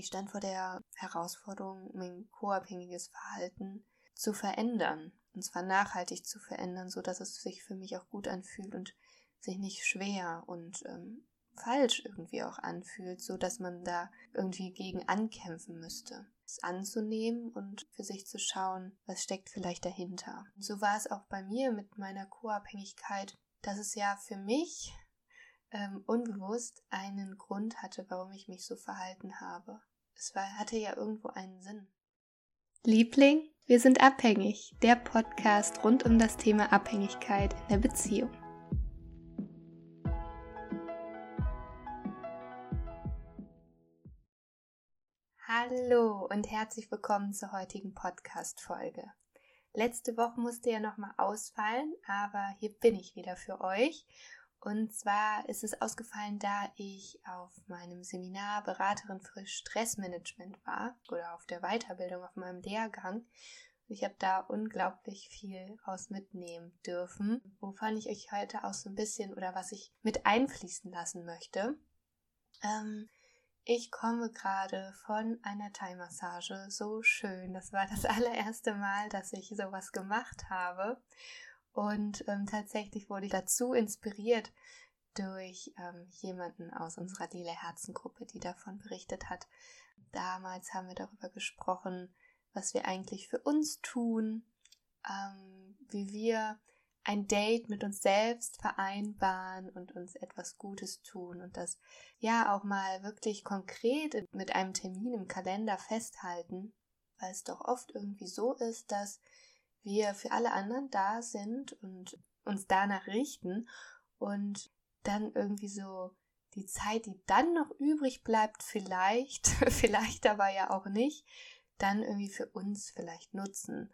ich stand vor der Herausforderung, mein co-abhängiges Verhalten zu verändern. Und zwar nachhaltig zu verändern, so dass es sich für mich auch gut anfühlt und sich nicht schwer und ähm, falsch irgendwie auch anfühlt, so dass man da irgendwie gegen ankämpfen müsste. Es anzunehmen und für sich zu schauen, was steckt vielleicht dahinter. Und so war es auch bei mir mit meiner Co-Abhängigkeit, dass es ja für mich ähm, unbewusst einen Grund hatte, warum ich mich so verhalten habe. Es war, hatte ja irgendwo einen Sinn. Liebling, wir sind abhängig. Der Podcast rund um das Thema Abhängigkeit in der Beziehung. Hallo und herzlich willkommen zur heutigen Podcast-Folge. Letzte Woche musste ja nochmal ausfallen, aber hier bin ich wieder für euch und zwar ist es ausgefallen, da ich auf meinem Seminar Beraterin für Stressmanagement war oder auf der Weiterbildung auf meinem Lehrgang. Ich habe da unglaublich viel raus mitnehmen dürfen, wovon ich euch heute auch so ein bisschen oder was ich mit einfließen lassen möchte. Ähm, ich komme gerade von einer Thai-Massage, so schön. Das war das allererste Mal, dass ich sowas gemacht habe. Und ähm, tatsächlich wurde ich dazu inspiriert durch ähm, jemanden aus unserer Lila Herzengruppe, die davon berichtet hat. Damals haben wir darüber gesprochen, was wir eigentlich für uns tun, ähm, wie wir ein Date mit uns selbst vereinbaren und uns etwas Gutes tun und das ja auch mal wirklich konkret mit einem Termin im Kalender festhalten, weil es doch oft irgendwie so ist, dass wir für alle anderen da sind und uns danach richten und dann irgendwie so die Zeit, die dann noch übrig bleibt, vielleicht, vielleicht aber ja auch nicht, dann irgendwie für uns vielleicht nutzen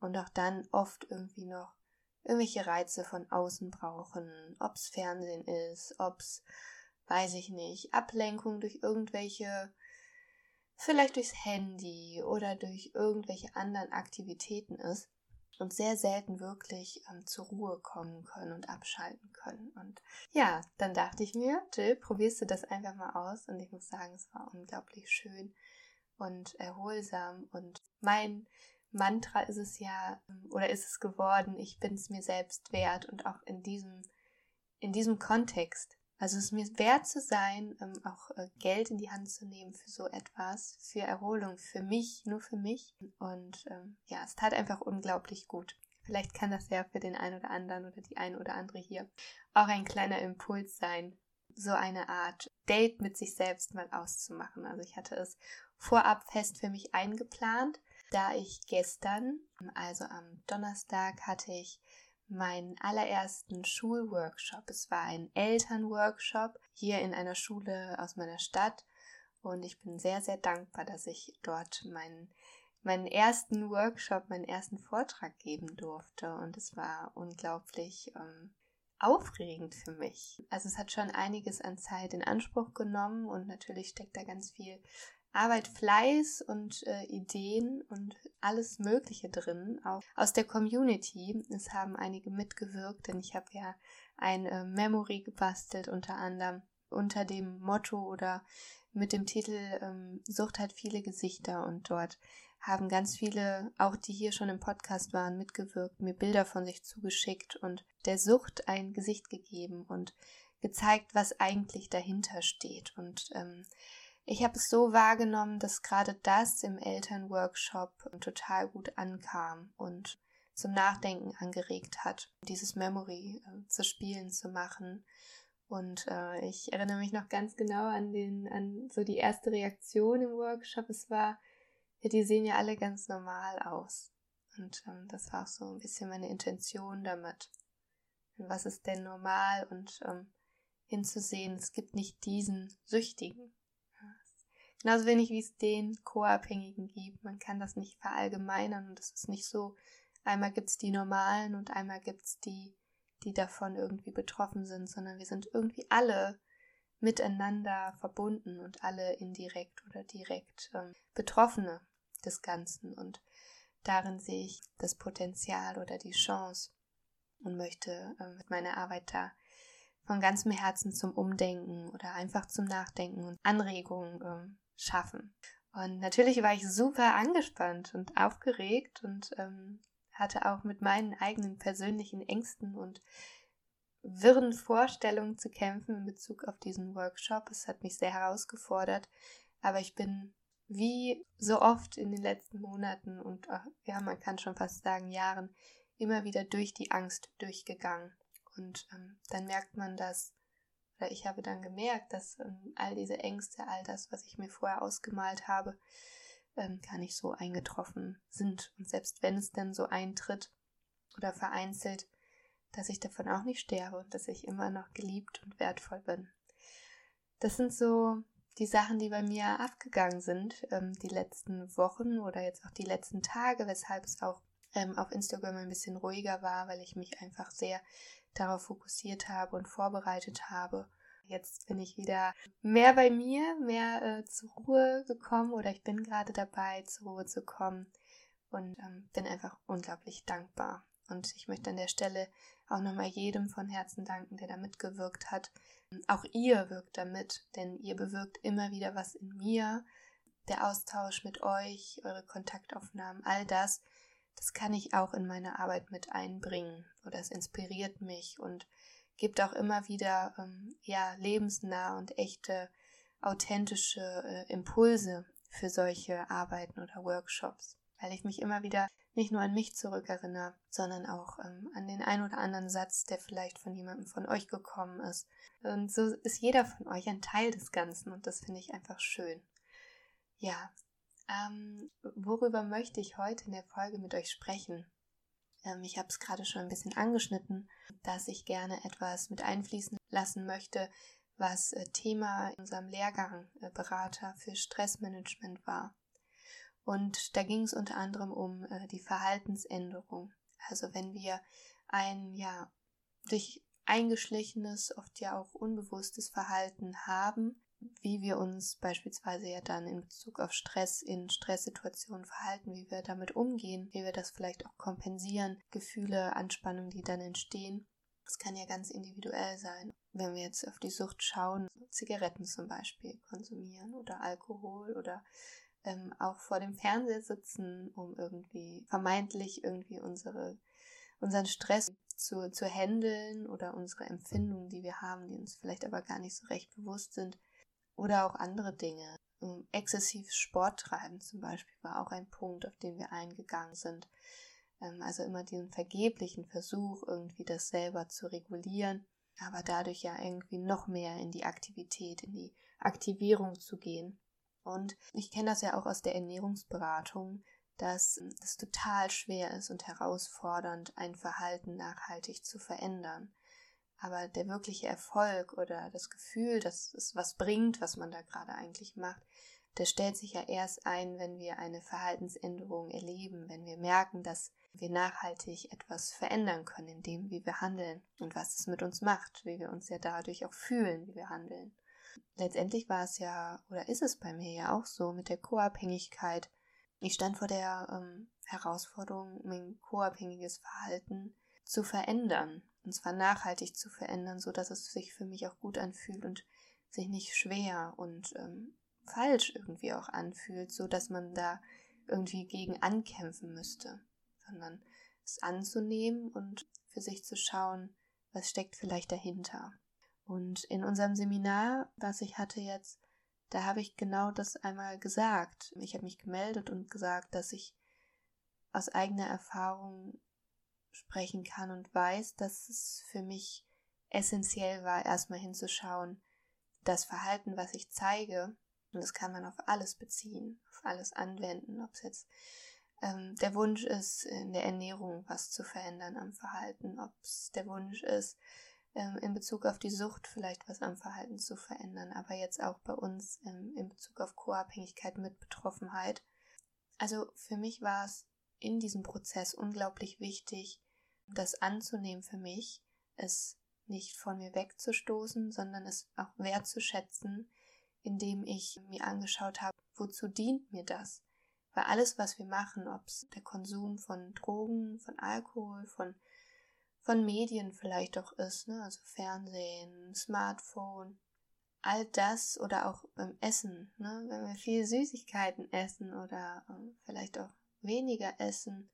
und auch dann oft irgendwie noch irgendwelche Reize von außen brauchen, ob's Fernsehen ist, ob's, weiß ich nicht, Ablenkung durch irgendwelche, vielleicht durchs Handy oder durch irgendwelche anderen Aktivitäten ist und sehr selten wirklich ähm, zur Ruhe kommen können und abschalten können. Und ja, dann dachte ich mir, Jill, probierst du das einfach mal aus? Und ich muss sagen, es war unglaublich schön und erholsam. Und mein Mantra ist es ja, ähm, oder ist es geworden, ich bin es mir selbst wert und auch in diesem, in diesem Kontext also es ist mir wert zu sein, ähm, auch äh, Geld in die Hand zu nehmen für so etwas, für Erholung, für mich, nur für mich. Und ähm, ja, es tat einfach unglaublich gut. Vielleicht kann das ja für den einen oder anderen oder die eine oder andere hier auch ein kleiner Impuls sein, so eine Art Date mit sich selbst mal auszumachen. Also ich hatte es vorab fest für mich eingeplant, da ich gestern, also am Donnerstag, hatte ich meinen allerersten Schulworkshop. Es war ein Elternworkshop hier in einer Schule aus meiner Stadt und ich bin sehr, sehr dankbar, dass ich dort meinen, meinen ersten Workshop, meinen ersten Vortrag geben durfte und es war unglaublich ähm, aufregend für mich. Also es hat schon einiges an Zeit in Anspruch genommen und natürlich steckt da ganz viel Arbeit, Fleiß und äh, Ideen und alles Mögliche drin, auch aus der Community. Es haben einige mitgewirkt, denn ich habe ja ein äh, Memory gebastelt, unter anderem unter dem Motto oder mit dem Titel ähm, Sucht hat viele Gesichter und dort haben ganz viele, auch die hier schon im Podcast waren, mitgewirkt, mir Bilder von sich zugeschickt und der Sucht ein Gesicht gegeben und gezeigt, was eigentlich dahinter steht. Und ähm, ich habe es so wahrgenommen, dass gerade das im Elternworkshop total gut ankam und zum Nachdenken angeregt hat, dieses Memory äh, zu spielen zu machen. Und äh, ich erinnere mich noch ganz genau an den, an so die erste Reaktion im Workshop. Es war, ja, die sehen ja alle ganz normal aus. Und ähm, das war auch so ein bisschen meine Intention damit. Was ist denn normal? Und ähm, hinzusehen, es gibt nicht diesen Süchtigen. Genauso wenig wie es den Co-Abhängigen gibt. Man kann das nicht verallgemeinern und es ist nicht so, einmal gibt es die Normalen und einmal gibt es die, die davon irgendwie betroffen sind, sondern wir sind irgendwie alle miteinander verbunden und alle indirekt oder direkt ähm, Betroffene des Ganzen. Und darin sehe ich das Potenzial oder die Chance und möchte äh, mit meiner Arbeit da von ganzem Herzen zum Umdenken oder einfach zum Nachdenken und Anregungen ähm, schaffen. Und natürlich war ich super angespannt und aufgeregt und ähm, hatte auch mit meinen eigenen persönlichen Ängsten und wirren Vorstellungen zu kämpfen in Bezug auf diesen Workshop. Es hat mich sehr herausgefordert, aber ich bin wie so oft in den letzten Monaten und ja, man kann schon fast sagen Jahren immer wieder durch die Angst durchgegangen. Und ähm, dann merkt man, dass, oder ich habe dann gemerkt, dass ähm, all diese Ängste, all das, was ich mir vorher ausgemalt habe, ähm, gar nicht so eingetroffen sind. Und selbst wenn es dann so eintritt oder vereinzelt, dass ich davon auch nicht sterbe und dass ich immer noch geliebt und wertvoll bin. Das sind so die Sachen, die bei mir abgegangen sind, ähm, die letzten Wochen oder jetzt auch die letzten Tage, weshalb es auch ähm, auf Instagram ein bisschen ruhiger war, weil ich mich einfach sehr darauf fokussiert habe und vorbereitet habe. Jetzt bin ich wieder mehr bei mir, mehr äh, zur Ruhe gekommen oder ich bin gerade dabei, zur Ruhe zu kommen und ähm, bin einfach unglaublich dankbar. Und ich möchte an der Stelle auch nochmal jedem von Herzen danken, der da mitgewirkt hat. Auch ihr wirkt damit, denn ihr bewirkt immer wieder was in mir. Der Austausch mit euch, eure Kontaktaufnahmen, all das, das kann ich auch in meine Arbeit mit einbringen. Oder es inspiriert mich und gibt auch immer wieder ähm, ja, lebensnah und echte, authentische äh, Impulse für solche Arbeiten oder Workshops, weil ich mich immer wieder nicht nur an mich zurückerinnere, sondern auch ähm, an den ein oder anderen Satz, der vielleicht von jemandem von euch gekommen ist. Und so ist jeder von euch ein Teil des Ganzen und das finde ich einfach schön. Ja, ähm, worüber möchte ich heute in der Folge mit euch sprechen? Ähm, ich habe es gerade schon ein bisschen angeschnitten, dass ich gerne etwas mit einfließen lassen möchte, was äh, Thema in unserem Lehrgang äh, Berater für Stressmanagement war. Und da ging es unter anderem um äh, die Verhaltensänderung. Also wenn wir ein ja durch eingeschlichenes, oft ja auch unbewusstes Verhalten haben, wie wir uns beispielsweise ja dann in Bezug auf Stress in Stresssituationen verhalten, wie wir damit umgehen, wie wir das vielleicht auch kompensieren, Gefühle, Anspannungen, die dann entstehen. Das kann ja ganz individuell sein. Wenn wir jetzt auf die Sucht schauen, Zigaretten zum Beispiel konsumieren oder Alkohol oder ähm, auch vor dem Fernseher sitzen, um irgendwie vermeintlich irgendwie unsere, unseren Stress zu, zu handeln oder unsere Empfindungen, die wir haben, die uns vielleicht aber gar nicht so recht bewusst sind. Oder auch andere Dinge. Um, exzessiv Sport treiben zum Beispiel war auch ein Punkt, auf den wir eingegangen sind. Ähm, also immer diesen vergeblichen Versuch, irgendwie das selber zu regulieren, aber dadurch ja irgendwie noch mehr in die Aktivität, in die Aktivierung zu gehen. Und ich kenne das ja auch aus der Ernährungsberatung, dass es total schwer ist und herausfordernd, ein Verhalten nachhaltig zu verändern. Aber der wirkliche Erfolg oder das Gefühl, dass es was bringt, was man da gerade eigentlich macht, der stellt sich ja erst ein, wenn wir eine Verhaltensänderung erleben, wenn wir merken, dass wir nachhaltig etwas verändern können in dem, wie wir handeln und was es mit uns macht, wie wir uns ja dadurch auch fühlen, wie wir handeln. Letztendlich war es ja, oder ist es bei mir ja auch so mit der Co-Abhängigkeit. Ich stand vor der ähm, Herausforderung, mein co-abhängiges Verhalten zu verändern. Und zwar nachhaltig zu verändern, so dass es sich für mich auch gut anfühlt und sich nicht schwer und ähm, falsch irgendwie auch anfühlt, so dass man da irgendwie gegen ankämpfen müsste, sondern es anzunehmen und für sich zu schauen, was steckt vielleicht dahinter. Und in unserem Seminar, was ich hatte jetzt, da habe ich genau das einmal gesagt. Ich habe mich gemeldet und gesagt, dass ich aus eigener Erfahrung sprechen kann und weiß, dass es für mich essentiell war, erstmal hinzuschauen, das Verhalten, was ich zeige, und das kann man auf alles beziehen, auf alles anwenden, ob es jetzt ähm, der Wunsch ist, in der Ernährung was zu verändern am Verhalten, ob es der Wunsch ist, ähm, in Bezug auf die Sucht vielleicht was am Verhalten zu verändern, aber jetzt auch bei uns ähm, in Bezug auf Co-Abhängigkeit mit Betroffenheit. Also für mich war es in diesem Prozess unglaublich wichtig, das anzunehmen für mich, es nicht von mir wegzustoßen, sondern es auch wertzuschätzen, indem ich mir angeschaut habe, wozu dient mir das? Weil alles, was wir machen, ob es der Konsum von Drogen, von Alkohol, von von Medien vielleicht auch ist, ne? also Fernsehen, Smartphone, all das oder auch beim Essen, ne, wenn wir viel Süßigkeiten essen oder äh, vielleicht auch weniger essen,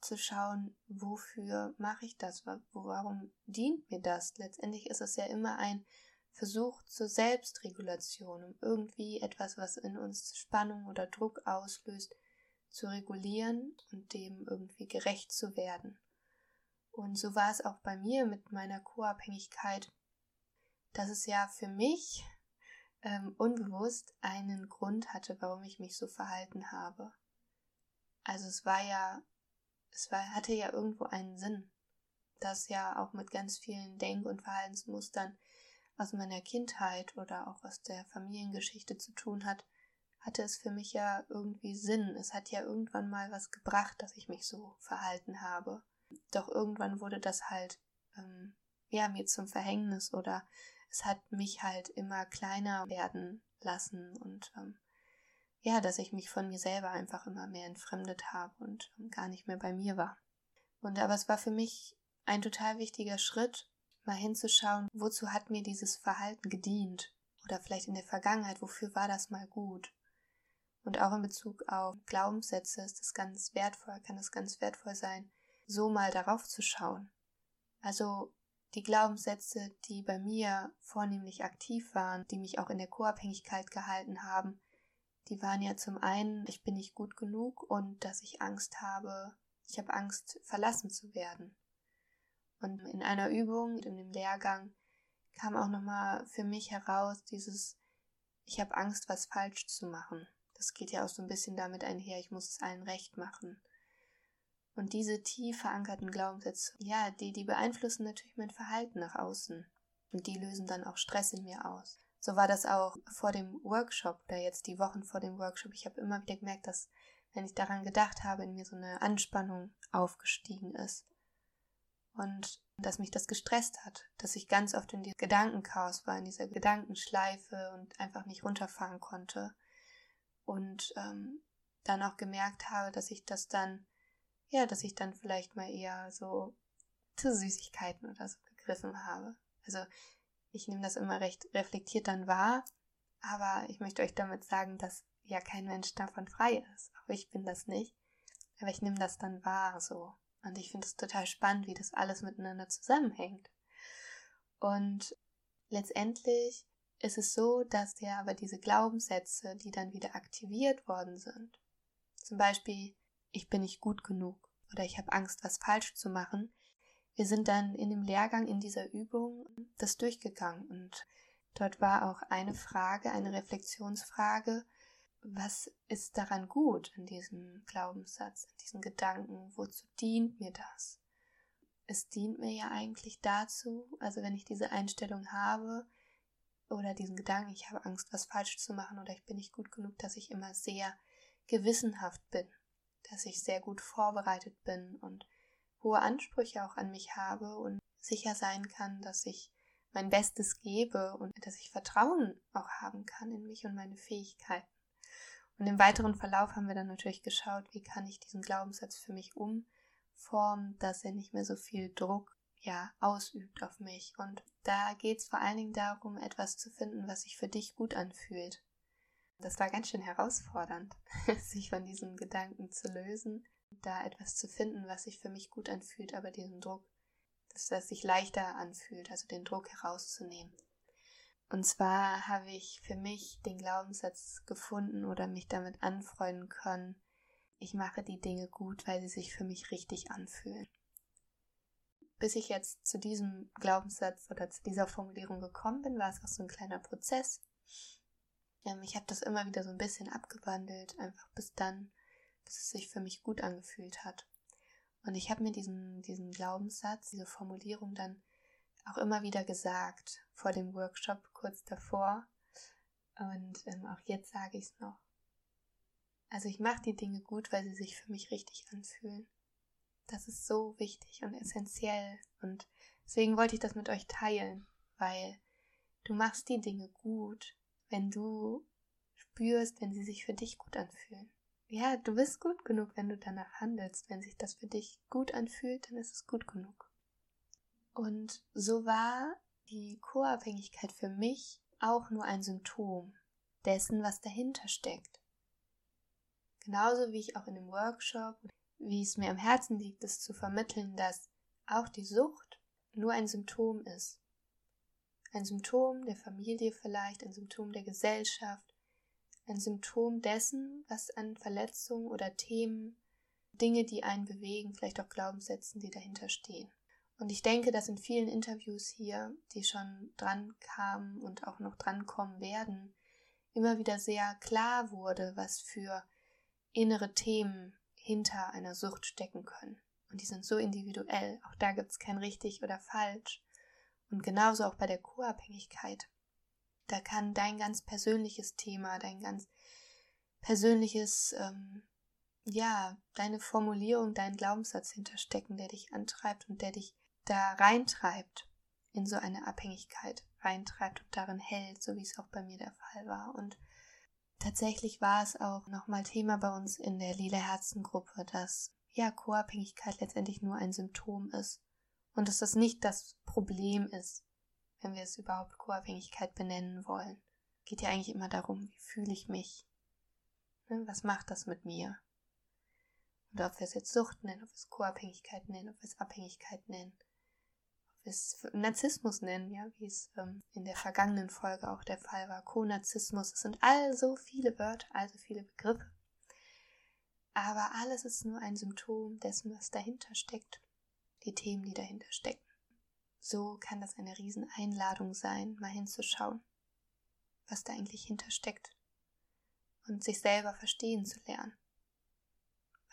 zu schauen, wofür mache ich das, warum dient mir das? Letztendlich ist es ja immer ein Versuch zur Selbstregulation, um irgendwie etwas, was in uns Spannung oder Druck auslöst, zu regulieren und dem irgendwie gerecht zu werden. Und so war es auch bei mir mit meiner Co-Abhängigkeit, dass es ja für mich ähm, unbewusst einen Grund hatte, warum ich mich so verhalten habe. Also es war ja, es war, hatte ja irgendwo einen Sinn, das ja auch mit ganz vielen Denk- und Verhaltensmustern aus meiner Kindheit oder auch aus der Familiengeschichte zu tun hat, hatte es für mich ja irgendwie Sinn. Es hat ja irgendwann mal was gebracht, dass ich mich so verhalten habe. Doch irgendwann wurde das halt ähm, ja mir zum Verhängnis oder es hat mich halt immer kleiner werden lassen und ähm, ja, dass ich mich von mir selber einfach immer mehr entfremdet habe und gar nicht mehr bei mir war. Und aber es war für mich ein total wichtiger Schritt, mal hinzuschauen, wozu hat mir dieses Verhalten gedient? Oder vielleicht in der Vergangenheit, wofür war das mal gut? Und auch in Bezug auf Glaubenssätze ist es ganz wertvoll, kann es ganz wertvoll sein, so mal darauf zu schauen. Also die Glaubenssätze, die bei mir vornehmlich aktiv waren, die mich auch in der Co-Abhängigkeit gehalten haben, die waren ja zum einen, ich bin nicht gut genug und dass ich Angst habe, ich habe Angst, verlassen zu werden. Und in einer Übung, in dem Lehrgang, kam auch nochmal für mich heraus dieses, ich habe Angst, was falsch zu machen. Das geht ja auch so ein bisschen damit einher, ich muss es allen recht machen. Und diese tief verankerten Glaubenssätze, ja, die, die beeinflussen natürlich mein Verhalten nach außen. Und die lösen dann auch Stress in mir aus. So war das auch vor dem Workshop oder jetzt die Wochen vor dem Workshop. Ich habe immer wieder gemerkt, dass, wenn ich daran gedacht habe, in mir so eine Anspannung aufgestiegen ist. Und dass mich das gestresst hat, dass ich ganz oft in diesem Gedankenchaos war, in dieser Gedankenschleife und einfach nicht runterfahren konnte. Und ähm, dann auch gemerkt habe, dass ich das dann ja, dass ich dann vielleicht mal eher so zu Süßigkeiten oder so gegriffen habe. Also ich nehme das immer recht reflektiert dann wahr, aber ich möchte euch damit sagen, dass ja kein Mensch davon frei ist. Auch ich bin das nicht. Aber ich nehme das dann wahr so. Und ich finde es total spannend, wie das alles miteinander zusammenhängt. Und letztendlich ist es so, dass ja aber diese Glaubenssätze, die dann wieder aktiviert worden sind, zum Beispiel ich bin nicht gut genug oder ich habe Angst, was falsch zu machen. Wir sind dann in dem Lehrgang in dieser Übung das durchgegangen und dort war auch eine Frage, eine Reflexionsfrage, was ist daran gut in diesem Glaubenssatz, in diesen Gedanken, wozu dient mir das? Es dient mir ja eigentlich dazu, also wenn ich diese Einstellung habe oder diesen Gedanken, ich habe Angst, was falsch zu machen oder ich bin nicht gut genug, dass ich immer sehr gewissenhaft bin dass ich sehr gut vorbereitet bin und hohe Ansprüche auch an mich habe und sicher sein kann, dass ich mein Bestes gebe und dass ich Vertrauen auch haben kann in mich und meine Fähigkeiten. Und im weiteren Verlauf haben wir dann natürlich geschaut, wie kann ich diesen Glaubenssatz für mich umformen, dass er nicht mehr so viel Druck ja ausübt auf mich. Und da geht es vor allen Dingen darum, etwas zu finden, was sich für dich gut anfühlt. Das war ganz schön herausfordernd, sich von diesem Gedanken zu lösen, da etwas zu finden, was sich für mich gut anfühlt, aber diesen Druck, dass das sich leichter anfühlt, also den Druck herauszunehmen. Und zwar habe ich für mich den Glaubenssatz gefunden oder mich damit anfreunden können, ich mache die Dinge gut, weil sie sich für mich richtig anfühlen. Bis ich jetzt zu diesem Glaubenssatz oder zu dieser Formulierung gekommen bin, war es auch so ein kleiner Prozess. Ähm, ich habe das immer wieder so ein bisschen abgewandelt, einfach bis dann, bis es sich für mich gut angefühlt hat. Und ich habe mir diesen, diesen Glaubenssatz, diese Formulierung dann auch immer wieder gesagt, vor dem Workshop kurz davor. Und ähm, auch jetzt sage ich es noch. Also ich mache die Dinge gut, weil sie sich für mich richtig anfühlen. Das ist so wichtig und essentiell. Und deswegen wollte ich das mit euch teilen, weil du machst die Dinge gut, wenn du spürst, wenn sie sich für dich gut anfühlen. Ja, du bist gut genug, wenn du danach handelst. Wenn sich das für dich gut anfühlt, dann ist es gut genug. Und so war die Co-Abhängigkeit für mich auch nur ein Symptom dessen, was dahinter steckt. Genauso wie ich auch in dem Workshop, wie es mir am Herzen liegt, es zu vermitteln, dass auch die Sucht nur ein Symptom ist. Ein Symptom der Familie vielleicht, ein Symptom der Gesellschaft, ein Symptom dessen, was an Verletzungen oder Themen, Dinge, die einen bewegen, vielleicht auch Glaubenssätzen, die dahinter stehen. Und ich denke, dass in vielen Interviews hier, die schon dran kamen und auch noch drankommen werden, immer wieder sehr klar wurde, was für innere Themen hinter einer Sucht stecken können. Und die sind so individuell. Auch da gibt es kein richtig oder falsch. Und genauso auch bei der Co-Abhängigkeit. Da kann dein ganz persönliches Thema, dein ganz persönliches, ähm, ja, deine Formulierung, dein Glaubenssatz hinterstecken, der dich antreibt und der dich da reintreibt in so eine Abhängigkeit, reintreibt und darin hält, so wie es auch bei mir der Fall war. Und tatsächlich war es auch nochmal Thema bei uns in der Lila Herzengruppe, dass ja Co-Abhängigkeit letztendlich nur ein Symptom ist und dass das nicht das Problem ist, wenn wir es überhaupt Co-Abhängigkeit benennen wollen. Geht ja eigentlich immer darum, wie fühle ich mich? Ne, was macht das mit mir? Und ob wir es jetzt Sucht nennen, ob wir es Co-Abhängigkeit nennen, ob wir es Abhängigkeit nennen, ob wir es Narzissmus nennen, ja, wie es ähm, in der vergangenen Folge auch der Fall war. Co-Narzissmus, es sind all so viele Wörter, also viele Begriffe. Aber alles ist nur ein Symptom dessen, was dahinter steckt. Die Themen, die dahinter stecken. So kann das eine Rieseneinladung sein, mal hinzuschauen, was da eigentlich hintersteckt und sich selber verstehen zu lernen.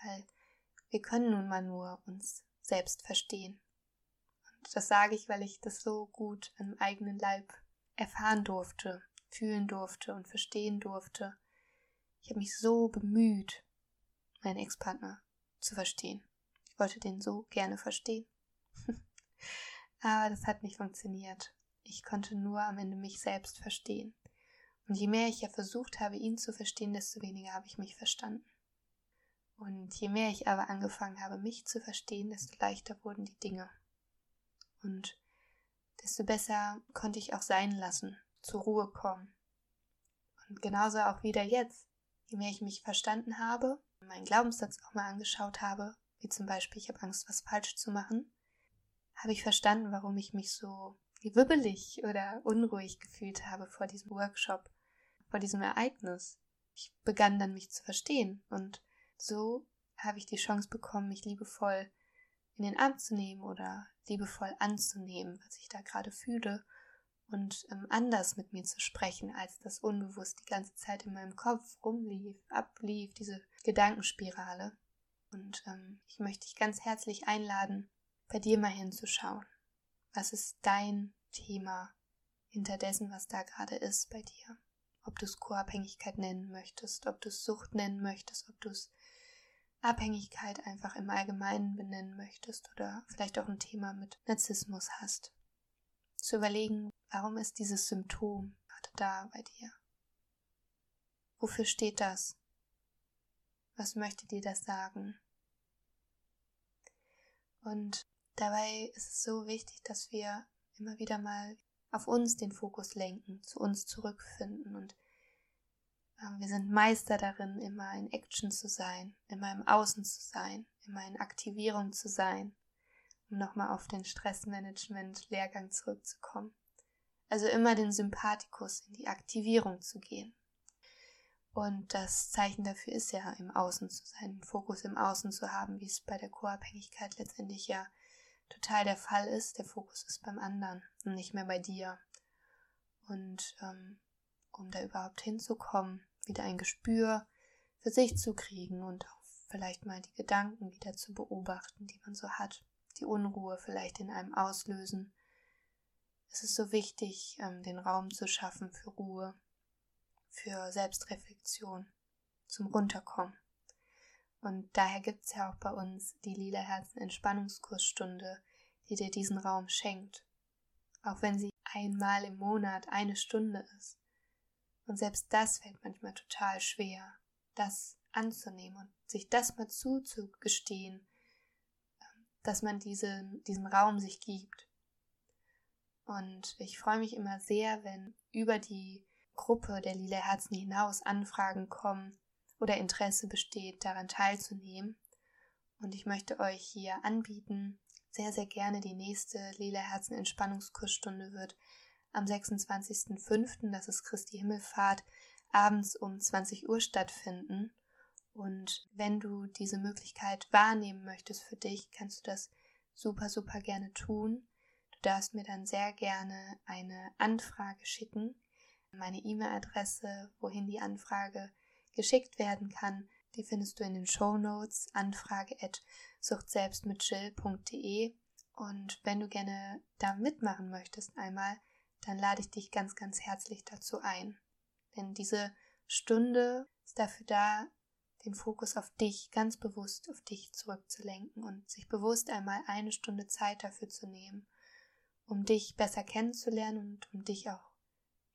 Weil wir können nun mal nur uns selbst verstehen. Und das sage ich, weil ich das so gut am eigenen Leib erfahren durfte, fühlen durfte und verstehen durfte. Ich habe mich so bemüht, meinen Ex-Partner zu verstehen. Ich wollte den so gerne verstehen. Aber das hat nicht funktioniert. Ich konnte nur am Ende mich selbst verstehen. Und je mehr ich ja versucht habe, ihn zu verstehen, desto weniger habe ich mich verstanden. Und je mehr ich aber angefangen habe, mich zu verstehen, desto leichter wurden die Dinge. Und desto besser konnte ich auch sein lassen, zur Ruhe kommen. Und genauso auch wieder jetzt. Je mehr ich mich verstanden habe, meinen Glaubenssatz auch mal angeschaut habe, wie zum Beispiel, ich habe Angst, was falsch zu machen, habe ich verstanden, warum ich mich so wibbelig oder unruhig gefühlt habe vor diesem Workshop, vor diesem Ereignis. Ich begann dann mich zu verstehen und so habe ich die Chance bekommen, mich liebevoll in den Arm zu nehmen oder liebevoll anzunehmen, was ich da gerade fühle und ähm, anders mit mir zu sprechen, als das unbewusst die ganze Zeit in meinem Kopf rumlief, ablief, diese Gedankenspirale. Und ähm, ich möchte dich ganz herzlich einladen, bei dir mal hinzuschauen. Was ist dein Thema hinter dessen, was da gerade ist bei dir? Ob du es Co-Abhängigkeit nennen möchtest, ob du es Sucht nennen möchtest, ob du es Abhängigkeit einfach im Allgemeinen benennen möchtest oder vielleicht auch ein Thema mit Narzissmus hast. Zu überlegen, warum ist dieses Symptom gerade da bei dir? Wofür steht das? Was möchte dir das sagen? Und Dabei ist es so wichtig, dass wir immer wieder mal auf uns den Fokus lenken, zu uns zurückfinden und äh, wir sind Meister darin, immer in Action zu sein, immer im Außen zu sein, immer in Aktivierung zu sein, um nochmal auf den Stressmanagement-Lehrgang zurückzukommen. Also immer den Sympathikus in die Aktivierung zu gehen. Und das Zeichen dafür ist ja, im Außen zu sein, den Fokus im Außen zu haben, wie es bei der Co-Abhängigkeit letztendlich ja total der Fall ist, der Fokus ist beim anderen und nicht mehr bei dir. Und ähm, um da überhaupt hinzukommen, wieder ein Gespür für sich zu kriegen und auch vielleicht mal die Gedanken wieder zu beobachten, die man so hat, die Unruhe vielleicht in einem auslösen. Es ist so wichtig, ähm, den Raum zu schaffen für Ruhe, für Selbstreflexion, zum Runterkommen. Und daher gibt es ja auch bei uns die Lila Herzen Entspannungskursstunde, die dir diesen Raum schenkt. Auch wenn sie einmal im Monat eine Stunde ist. Und selbst das fällt manchmal total schwer, das anzunehmen und sich das mal zuzugestehen, dass man diesen, diesen Raum sich gibt. Und ich freue mich immer sehr, wenn über die Gruppe der Lila Herzen hinaus Anfragen kommen oder Interesse besteht, daran teilzunehmen. Und ich möchte euch hier anbieten, sehr, sehr gerne die nächste Lila Herzen Entspannungskursstunde wird am 26.05., das ist Christi Himmelfahrt, abends um 20 Uhr stattfinden. Und wenn du diese Möglichkeit wahrnehmen möchtest für dich, kannst du das super, super gerne tun. Du darfst mir dann sehr gerne eine Anfrage schicken. Meine E-Mail-Adresse, wohin die Anfrage geschickt werden kann, die findest du in den Show Notes. Anfrage at suchtselbstmitchill.de. Und wenn du gerne da mitmachen möchtest einmal, dann lade ich dich ganz, ganz herzlich dazu ein. Denn diese Stunde ist dafür da, den Fokus auf dich, ganz bewusst auf dich zurückzulenken und sich bewusst einmal eine Stunde Zeit dafür zu nehmen, um dich besser kennenzulernen und um dich auch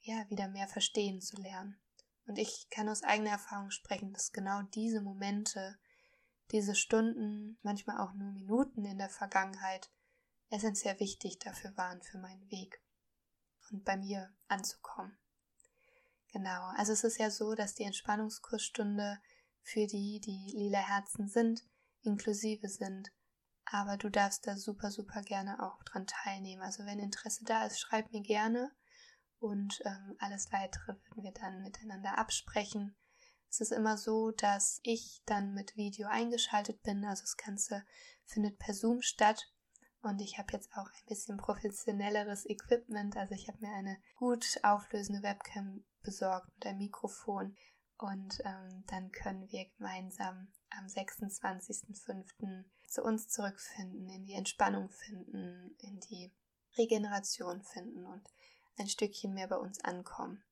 ja wieder mehr verstehen zu lernen. Und ich kann aus eigener Erfahrung sprechen, dass genau diese Momente, diese Stunden, manchmal auch nur Minuten in der Vergangenheit essentiell wichtig dafür waren für meinen Weg und bei mir anzukommen. Genau, also es ist ja so, dass die Entspannungskursstunde für die, die lila Herzen sind, inklusive sind. Aber du darfst da super, super gerne auch dran teilnehmen. Also wenn Interesse da ist, schreib mir gerne und ähm, alles weitere würden wir dann miteinander absprechen. Es ist immer so, dass ich dann mit Video eingeschaltet bin. Also das Ganze findet per Zoom statt. Und ich habe jetzt auch ein bisschen professionelleres Equipment. Also ich habe mir eine gut auflösende Webcam besorgt und ein Mikrofon. Und ähm, dann können wir gemeinsam am 26.05. zu uns zurückfinden, in die Entspannung finden, in die Regeneration finden und ein Stückchen mehr bei uns ankommen.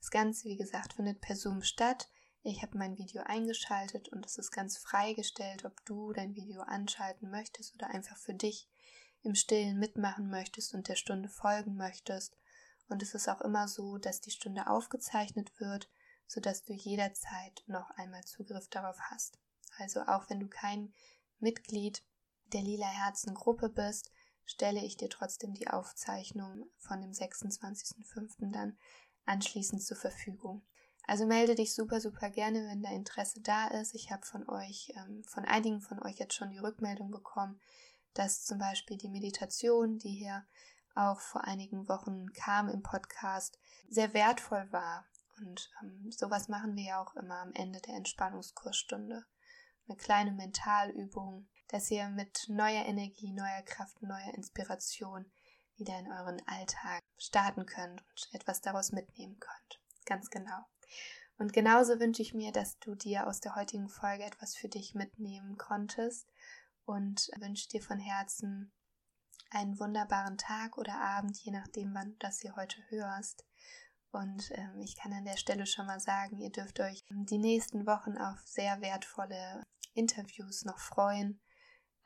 Das Ganze, wie gesagt, findet per Zoom statt. Ich habe mein Video eingeschaltet und es ist ganz freigestellt, ob du dein Video anschalten möchtest oder einfach für dich im Stillen mitmachen möchtest und der Stunde folgen möchtest. Und es ist auch immer so, dass die Stunde aufgezeichnet wird, sodass du jederzeit noch einmal Zugriff darauf hast. Also auch wenn du kein Mitglied der Lila Herzen Gruppe bist, stelle ich dir trotzdem die Aufzeichnung von dem 26.05. dann anschließend zur Verfügung. Also melde dich super, super gerne, wenn da Interesse da ist. Ich habe von euch, ähm, von einigen von euch jetzt schon die Rückmeldung bekommen, dass zum Beispiel die Meditation, die hier auch vor einigen Wochen kam im Podcast, sehr wertvoll war. Und ähm, sowas machen wir ja auch immer am Ende der Entspannungskursstunde. Eine kleine Mentalübung, dass ihr mit neuer Energie, neuer Kraft, neuer Inspiration wieder in euren Alltag starten könnt und etwas daraus mitnehmen könnt. Ganz genau. Und genauso wünsche ich mir, dass du dir aus der heutigen Folge etwas für dich mitnehmen konntest und wünsche dir von Herzen einen wunderbaren Tag oder Abend, je nachdem, wann du das hier heute hörst. Und ähm, ich kann an der Stelle schon mal sagen, ihr dürft euch die nächsten Wochen auf sehr wertvolle Interviews noch freuen.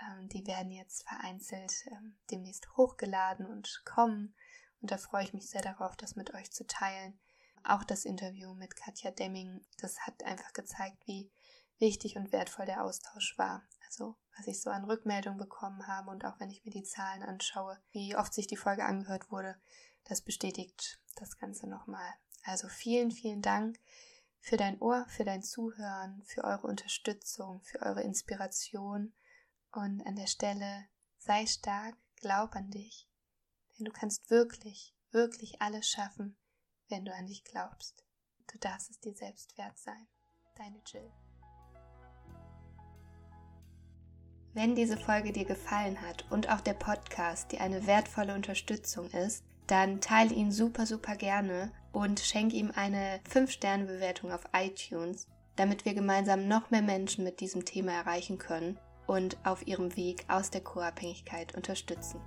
Ähm, die werden jetzt vereinzelt ähm, demnächst hochgeladen und kommen. Und da freue ich mich sehr darauf, das mit euch zu teilen. Auch das Interview mit Katja Demming, das hat einfach gezeigt, wie wichtig und wertvoll der Austausch war. Also was ich so an Rückmeldungen bekommen habe und auch wenn ich mir die Zahlen anschaue, wie oft sich die Folge angehört wurde, das bestätigt das Ganze nochmal. Also vielen, vielen Dank für dein Ohr, für dein Zuhören, für eure Unterstützung, für eure Inspiration und an der Stelle sei stark, glaub an dich, denn du kannst wirklich, wirklich alles schaffen, wenn du an dich glaubst. Du darfst es dir selbst wert sein. Deine Jill. Wenn diese Folge dir gefallen hat und auch der Podcast dir eine wertvolle Unterstützung ist, dann teile ihn super, super gerne und schenke ihm eine 5-Sterne-Bewertung auf iTunes, damit wir gemeinsam noch mehr Menschen mit diesem Thema erreichen können und auf ihrem Weg aus der Co-Abhängigkeit unterstützen.